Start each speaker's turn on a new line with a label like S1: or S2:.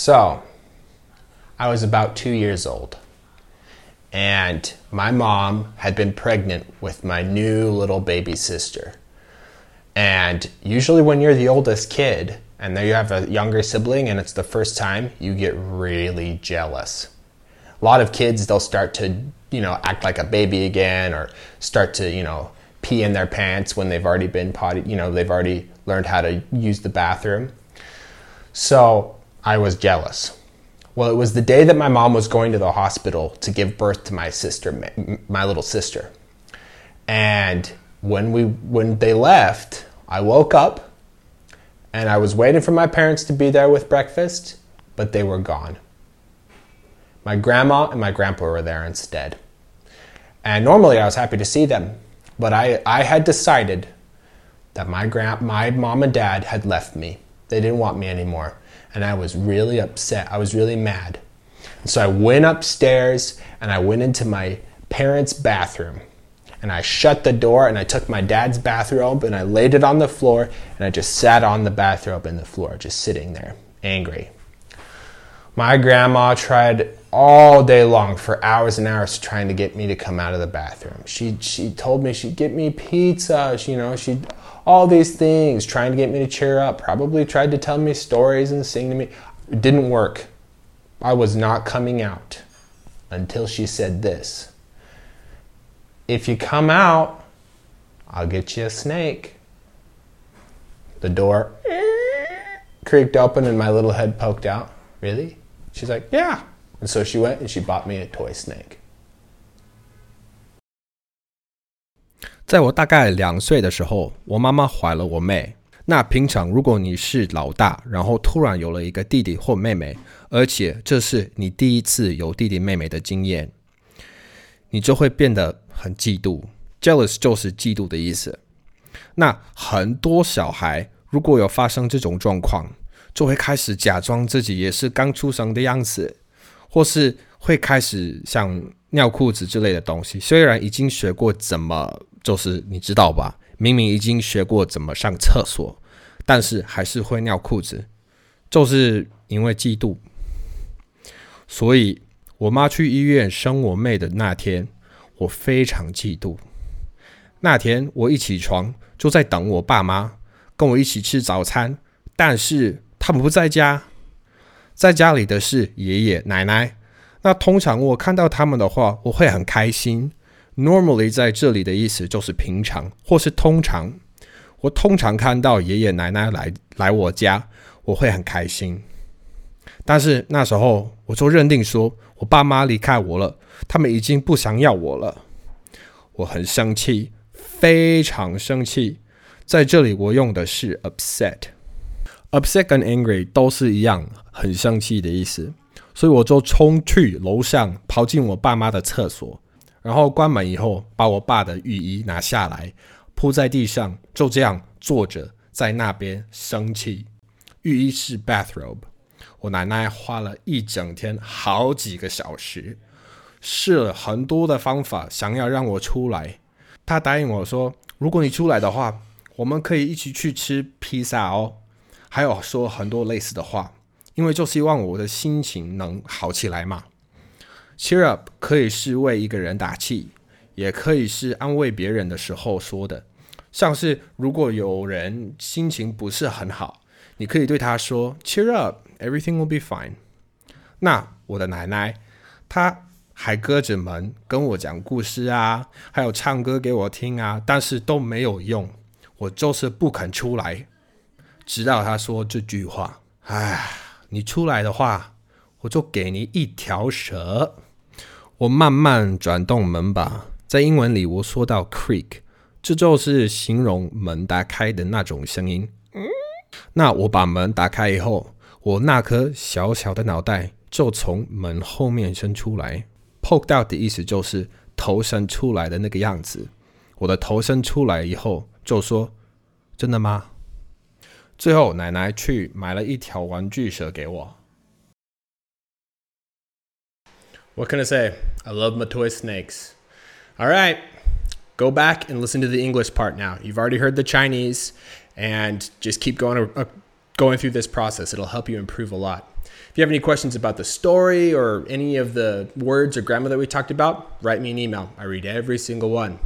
S1: So, I was about two years old, and my mom had been pregnant with my new little baby sister. And usually, when you're the oldest kid and then you have a younger sibling and it's the first time, you get really jealous. A lot of kids, they'll start to, you know, act like a baby again or start to, you know, pee in their pants when they've already been potty, you know, they've already learned how to use the bathroom. So I was jealous. Well, it was the day that my mom was going to the hospital to give birth to my sister, my little sister. And when we when they left, I woke up and I was waiting for my parents to be there with breakfast, but they were gone. My grandma and my grandpa were there instead. And normally I was happy to see them, but I, I had decided that my grand my mom and dad had left me. They didn't want me anymore. And I was really upset. I was really mad. And so I went upstairs and I went into my parents' bathroom and I shut the door and I took my dad's bathrobe and I laid it on the floor and I just sat on the bathrobe in the floor, just sitting there, angry. My grandma tried all day long for hours and hours trying to get me to come out of the bathroom. She she told me she'd get me pizza, she, you know, she'd all these things trying to get me to cheer up. Probably tried to tell me stories and sing to me. It didn't work. I was not coming out until she said this. If you come out, I'll get you a snake. The door creaked open and my little head poked out. Really? She's like, Yeah. And so she went and she bought me a toy snake.
S2: 在我大概两岁的时候，我妈妈怀了我妹。那平常如果你是老大，然后突然有了一个弟弟或妹妹，而且这是你第一次有弟弟妹妹的经验，你就会变得很嫉妒，jealous 就是嫉妒的意思。那很多小孩如果有发生这种状况，就会开始假装自己也是刚出生的样子，或是会开始像尿裤子之类的东西。虽然已经学过怎么，就是你知道吧，明明已经学过怎么上厕所，但是还是会尿裤子，就是因为嫉妒。所以我妈去医院生我妹的那天。我非常嫉妒。那天我一起床就在等我爸妈跟我一起吃早餐，但是他们不在家，在家里的是爷爷奶奶。那通常我看到他们的话，我会很开心。Normally 在这里的意思就是平常或是通常。我通常看到爷爷奶奶来来我家，我会很开心。但是那时候我就认定说，我爸妈离开我了。他们已经不想要我了，我很生气，非常生气。在这里，我用的是 upset upset 跟 angry 都是一样，很生气的意思。所以我就冲去楼上，跑进我爸妈的厕所，然后关门以后，把我爸的浴衣拿下来，铺在地上，就这样坐着在那边生气。浴衣是 bathrobe，我奶奶花了一整天，好几个小时。试了很多的方法，想要让我出来。她答应我说：“如果你出来的话，我们可以一起去吃披萨哦。”还有说很多类似的话，因为就希望我的心情能好起来嘛。Cheer up 可以是为一个人打气，也可以是安慰别人的时候说的。像是如果有人心情不是很好，你可以对他说：“Cheer up, everything will be fine。”那我的奶奶，她。还隔着门跟我讲故事啊，还有唱歌给我听啊，但是都没有用，我就是不肯出来，直到他说这句话：“唉，你出来的话，我就给你一条蛇。”我慢慢转动门把，在英文里我说到 “creak”，这就是形容门打开的那种声音。那我把门打开以后，我那颗小小的脑袋就从门后面伸出来。，“poked out 的意思就是头伸出来的那个样子。我的头伸出来以后，就说：“真的吗？”最后奶奶去买了一条玩具蛇给我。
S1: What can I say? I love my toy snakes. All right, go back and listen to the English part now. You've already heard the Chinese, and just keep going, uh, going through this process. It'll help you improve a lot. If you have any questions about the story or any of the words or grammar that we talked about, write me an email. I read every single one.